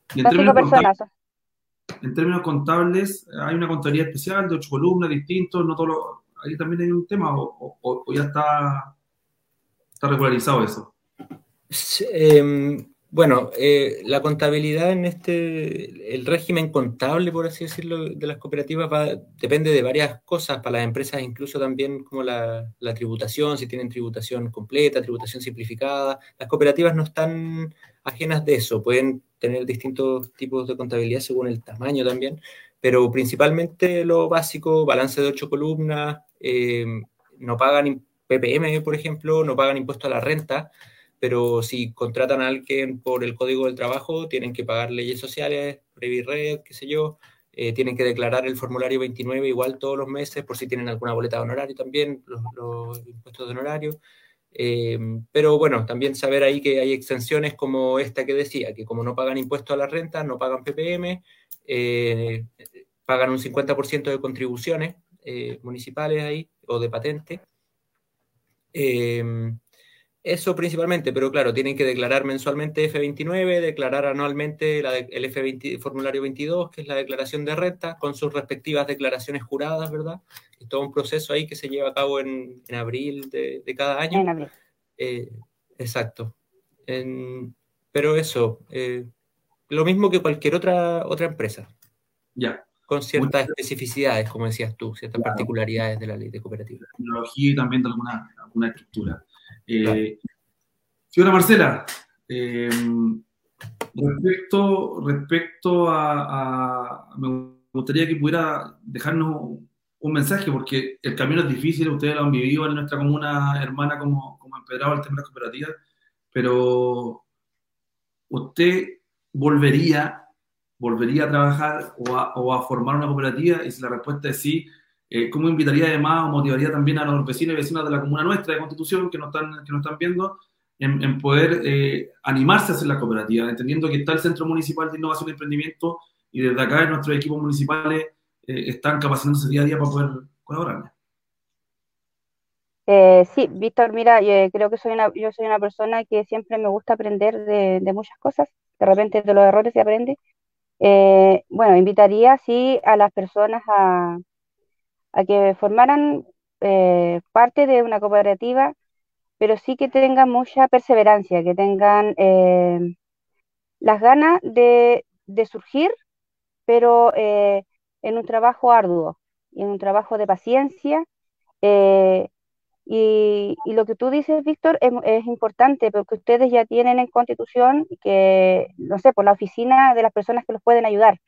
Son cinco personas.
En términos contables, hay una contabilidad especial de ocho columnas distintos, no todos ahí también hay un tema o, ya está, está regularizado eso?
Em, bueno, eh, la contabilidad en este, el régimen contable, por así decirlo, de las cooperativas depende de varias cosas, para las empresas incluso también como la, la, tributación, si tienen tributación completa, tributación simplificada. Las cooperativas no están ajenas de eso, pueden tener distintos tipos de contabilidad según el tamaño también, pero principalmente lo básico, balance de ocho columnas, eh, no pagan PPM, por ejemplo, no pagan impuesto a la renta, pero si contratan a alguien por el Código del Trabajo, tienen que pagar leyes sociales, Previred, qué sé yo, eh, tienen que declarar el formulario 29 igual todos los meses por si tienen alguna boleta de honorario también, los, impuestos de honorario. Eh, pero bueno, también saber ahí que hay extensiones como esta que decía, que como no pagan impuestos a la renta, no pagan PPM, eh, pagan un 50% de contribuciones municipales ahí o de patente. Eso principalmente, pero claro, tienen que declarar mensualmente F29, declarar anualmente el F20, formulario 22, que es la declaración de renta, con sus respectivas declaraciones juradas, ¿verdad? Es todo un proceso ahí que se lleva a cabo en, abril de, cada año. En abril. Eh, exacto. pero eso, eh, lo mismo que cualquier otra, otra empresa.
Ya.
Con ciertas especificidades, como decías tú, ciertas particularidades de la ley de cooperativa.
Tecnología y también de alguna, alguna estructura. Eh, señora Marcela, eh, respecto, respecto a, Me gustaría que pudiera dejarnos un mensaje, porque el camino es difícil, ustedes lo han vivido en nuestra comuna hermana como, como empedrado el tema de las cooperativas, pero usted volvería, volvería a trabajar o a, o a formar una cooperativa, y si la respuesta es sí, eh, ¿Cómo invitaría además o motivaría también a los vecinos y vecinas de la comuna nuestra de Constitución que nos están, que nos están viendo en, poder eh, animarse a hacer la cooperativa, entendiendo que está el Centro Municipal de Innovación y Emprendimiento y desde acá nuestros equipos municipales eh, están capacitándose día a día para poder colaborar?
sí, Víctor, mira, yo creo que soy una, yo soy una persona que siempre me gusta aprender de, de muchas cosas, de repente de los errores se aprende. bueno, invitaría sí a las personas a, a que formaran eh, parte de una cooperativa, pero sí que tengan mucha perseverancia, que tengan eh, las ganas de, surgir, pero eh, en un trabajo arduo y en un trabajo de paciencia. Y, lo que tú dices, Víctor, es, es, importante porque ustedes ya tienen en constitución que, no sé, por la oficina de las personas que los pueden ayudar.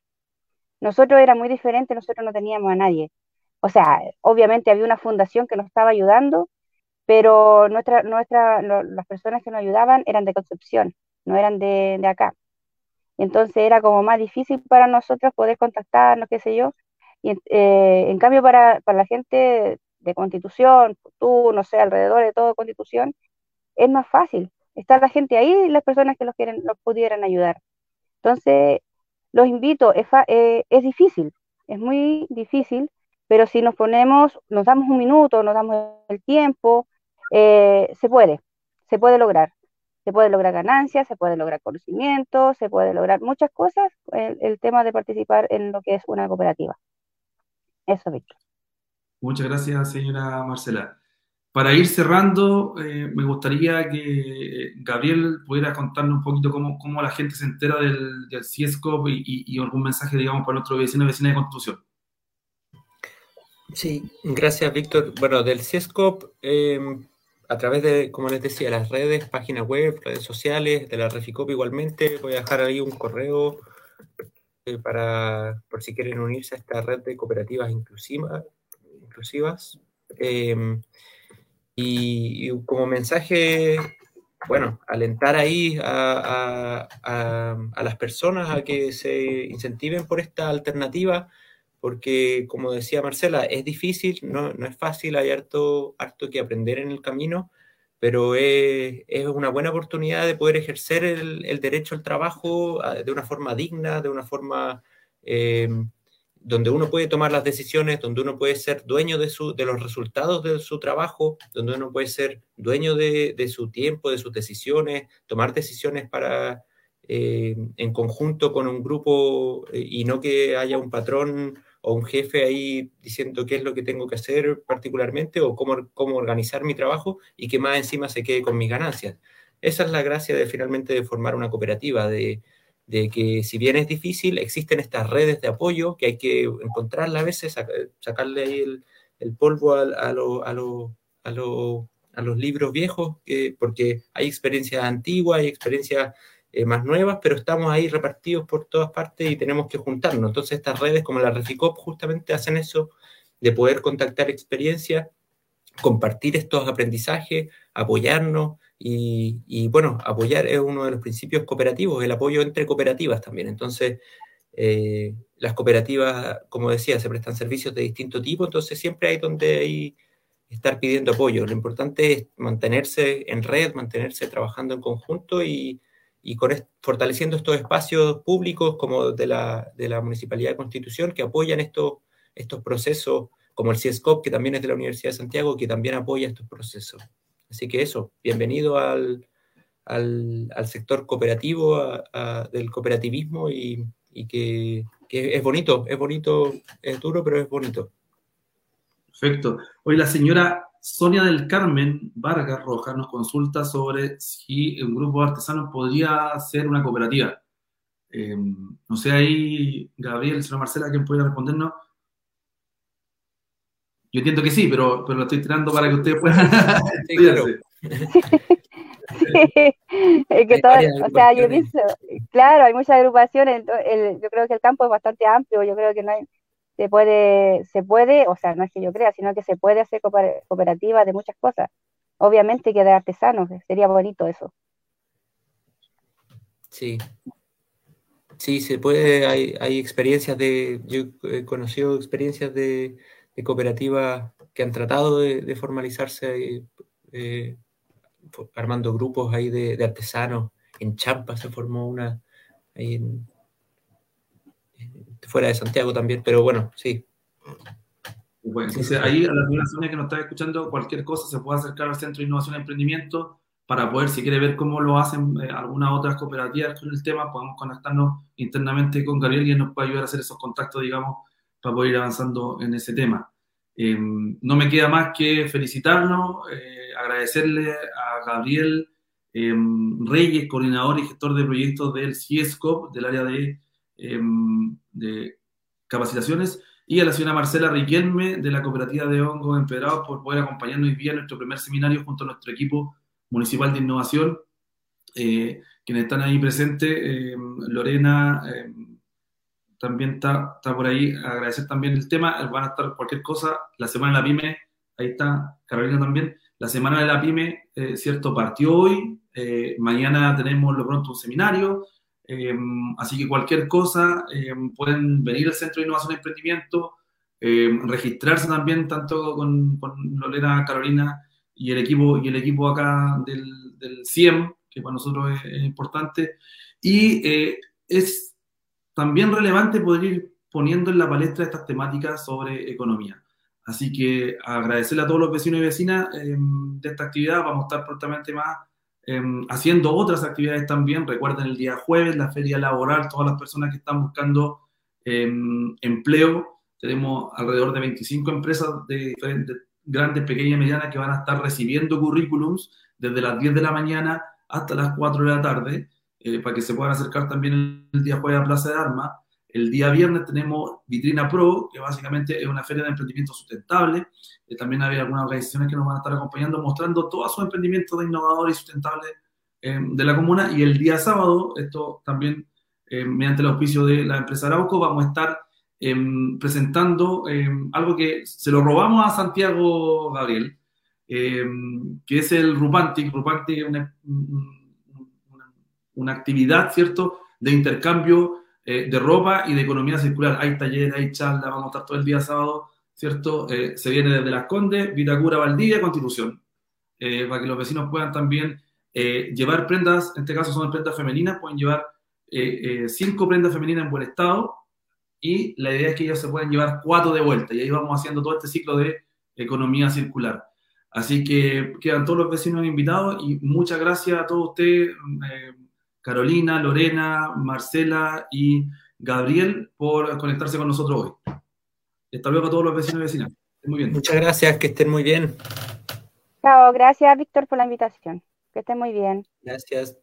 Nosotros era muy diferente, nosotros no teníamos a nadie. O sea, obviamente había una fundación que nos estaba ayudando, pero nuestra, nuestra, las personas que nos ayudaban eran de Concepción, no eran de, acá. Entonces era como más difícil para nosotros poder contactarnos, qué sé yo. Y eh, en cambio para, la gente de Constitución, tú, no sé, alrededor de todo Constitución, es más fácil. Está la gente ahí las personas que los, quieren, los pudieran ayudar. Entonces, los invito, es, eh, es difícil, es muy difícil, pero si nos ponemos, nos damos un minuto, nos damos el tiempo, eh, se puede, se puede lograr. Se puede lograr ganancias, se puede lograr conocimiento, se puede lograr muchas cosas, el, tema de participar en lo que es una cooperativa. Eso, Víctor.
Muchas gracias, señora Marcela. Para ir cerrando, eh, me gustaría que Gabriel pudiera contarnos un poquito cómo, cómo la gente se entera del, del CIESCOP y, y, algún mensaje, digamos, para nuestro vecino y vecina de Constitución.
Sí, gracias Víctor. Bueno, del CIESCOP, em, a través de, como les decía, las redes, páginas web, redes sociales, de la Reficop igualmente, voy a dejar ahí un correo eh, para, por si quieren unirse a esta red de cooperativas inclusivas. Em, y, como mensaje, bueno, alentar ahí a, a las personas a que se incentiven por esta alternativa porque como decía Marcela, es difícil, no, es fácil, hay harto, harto que aprender en el camino, pero es, una buena oportunidad de poder ejercer el, derecho al trabajo ah, de una forma digna, de una forma eh, donde uno puede tomar las decisiones, donde uno puede ser dueño de, su, de los resultados de su trabajo, donde uno puede ser dueño de, su tiempo, de sus decisiones, tomar decisiones para, eh, en conjunto con un grupo eh, y no que haya un patrón o un jefe ahí diciendo qué es lo que tengo que hacer particularmente o cómo, cómo organizar mi trabajo y que más encima se quede con mis ganancias. Esa es la gracia de finalmente de formar una cooperativa, de, de que si bien es difícil, existen estas redes de apoyo que hay que encontrarla a veces, sacarle ahí el, el polvo a, a, lo, a, lo, a, lo, a, los libros viejos, porque hay experiencias antiguas, hay experiencias eh, más nuevas, pero estamos ahí repartidos por todas partes y tenemos que juntarnos. Entonces estas redes como la Reficop justamente hacen eso, de poder contactar experiencias compartir estos aprendizajes, apoyarnos y, bueno, apoyar es uno de los principios cooperativos, el apoyo entre cooperativas también. Entonces, eh, las cooperativas, como decía, se prestan servicios de distinto tipo, entonces siempre hay donde hay estar pidiendo apoyo. Lo importante es mantenerse en red, mantenerse trabajando en conjunto y, con, fortaleciendo estos espacios públicos como de la, de la Municipalidad de Constitución que apoyan estos, estos procesos, como el CIESCOP, que también es de la Universidad de Santiago, que también apoya estos procesos. Así que eso, bienvenido al, al, sector cooperativo, del cooperativismo y, que, que, es bonito, es bonito, es duro, pero es bonito.
Perfecto. Hoy la señora Sonia del Carmen Vargas Rojas nos consulta sobre si un grupo de artesanos podría ser una cooperativa. Em, no sé ahí, Gabriel, señora Marcela, ¿quién puede respondernos? Yo entiendo que sí, pero, pero lo estoy tirando para que ustedes puedan.
sí, claro. es que todo, o sea, yo pienso, claro, hay muchas agrupaciones, yo creo que el campo es bastante amplio, yo creo que no hay, se puede, se puede, o sea, no es que yo crea, sino que se puede hacer cooperativa de muchas cosas. Obviamente que de artesanos, sería bonito eso.
Sí. Sí, se puede, hay, hay experiencias de, yo he conocido experiencias de, de cooperativas que han tratado de, formalizarse eh, armando grupos ahí de, artesanos. En Champa se formó una, ahí fuera de Santiago también, pero bueno, sí.
Bueno, entonces ahí a la persona que nos está escuchando, cualquier cosa se puede acercar al Centro de Innovación y Emprendimiento para poder, si quiere ver cómo lo hacen eh, algunas otras cooperativas con el tema, podemos conectarnos internamente con Gabriel y nos puede ayudar a hacer esos contactos, digamos, para poder ir avanzando en ese tema. Em, no me queda más que felicitarnos, eh, agradecerle a Gabriel em, Reyes, coordinador y gestor de proyectos del CIESCOP, del área de, em, de, capacitaciones, y a la señora Marcela Riquelme, de la Cooperativa de Hongos Empedrados, por poder acompañarnos hoy día en nuestro primer seminario junto a nuestro equipo municipal de innovación, eh, quienes están ahí presentes, Lorena también está, está por ahí. Agradecer también el tema. Van a estar cualquier cosa. La semana de la PyME, ahí está Carolina también. La semana de la PyME, eh, ¿cierto? Partió hoy. Eh, mañana tenemos lo pronto un seminario. Eh, así que cualquier cosa, pueden venir al Centro de Innovación y Emprendimiento, registrarse también tanto con, con Lorena, Carolina y el equipo, y el equipo acá del, CIEM, que para nosotros es, importante. Y es también relevante poder ir poniendo en la palestra estas temáticas sobre economía. Así que agradecerle a todos los vecinos y vecinas em, de esta actividad. Vamos a estar prontamente más em, haciendo otras actividades también. Recuerden el día jueves, la feria laboral, todas las personas que están buscando em, empleo. Tenemos alrededor de 25 empresas de diferentes, grandes, pequeñas y medianas que van a estar recibiendo currículums desde las 10 de la mañana hasta las 4 de la tarde. Eh, para que se puedan acercar también el día jueves a Plaza de Armas. El día viernes tenemos Vitrina Pro, que básicamente es una feria de emprendimiento sustentable. Eh, también hay algunas organizaciones que nos van a estar acompañando mostrando todos sus emprendimientos de innovadores y sustentables eh, de la comuna. Y el día sábado, esto también mediante el auspicio de la empresa Arauco, vamos a estar presentando algo que se lo robamos a Santiago Gabriel, que es el Rupantic. Rupantic es una, una actividad, ¿cierto?, de intercambio eh, de ropa y de economía circular. Hay talleres, hay charlas, vamos a estar todo el día sábado, ¿cierto? Eh, se viene desde Las Condes, Vitacura, Valdivia, Constitución, eh, para que los vecinos puedan también llevar prendas, en este caso son prendas femeninas, pueden llevar cinco prendas femeninas en buen estado y la idea es que ellos se puedan llevar cuatro de vuelta y ahí vamos haciendo todo este ciclo de economía circular. Así que quedan todos los vecinos invitados y muchas gracias a todos ustedes. Carolina, Lorena, Marcela y Gabriel por conectarse con nosotros hoy. hasta luego a todos los vecinos y vecinas.
Muy bien. Muchas gracias, que estén muy bien.
Chao, gracias Víctor por la invitación. Que estén muy bien.
Gracias.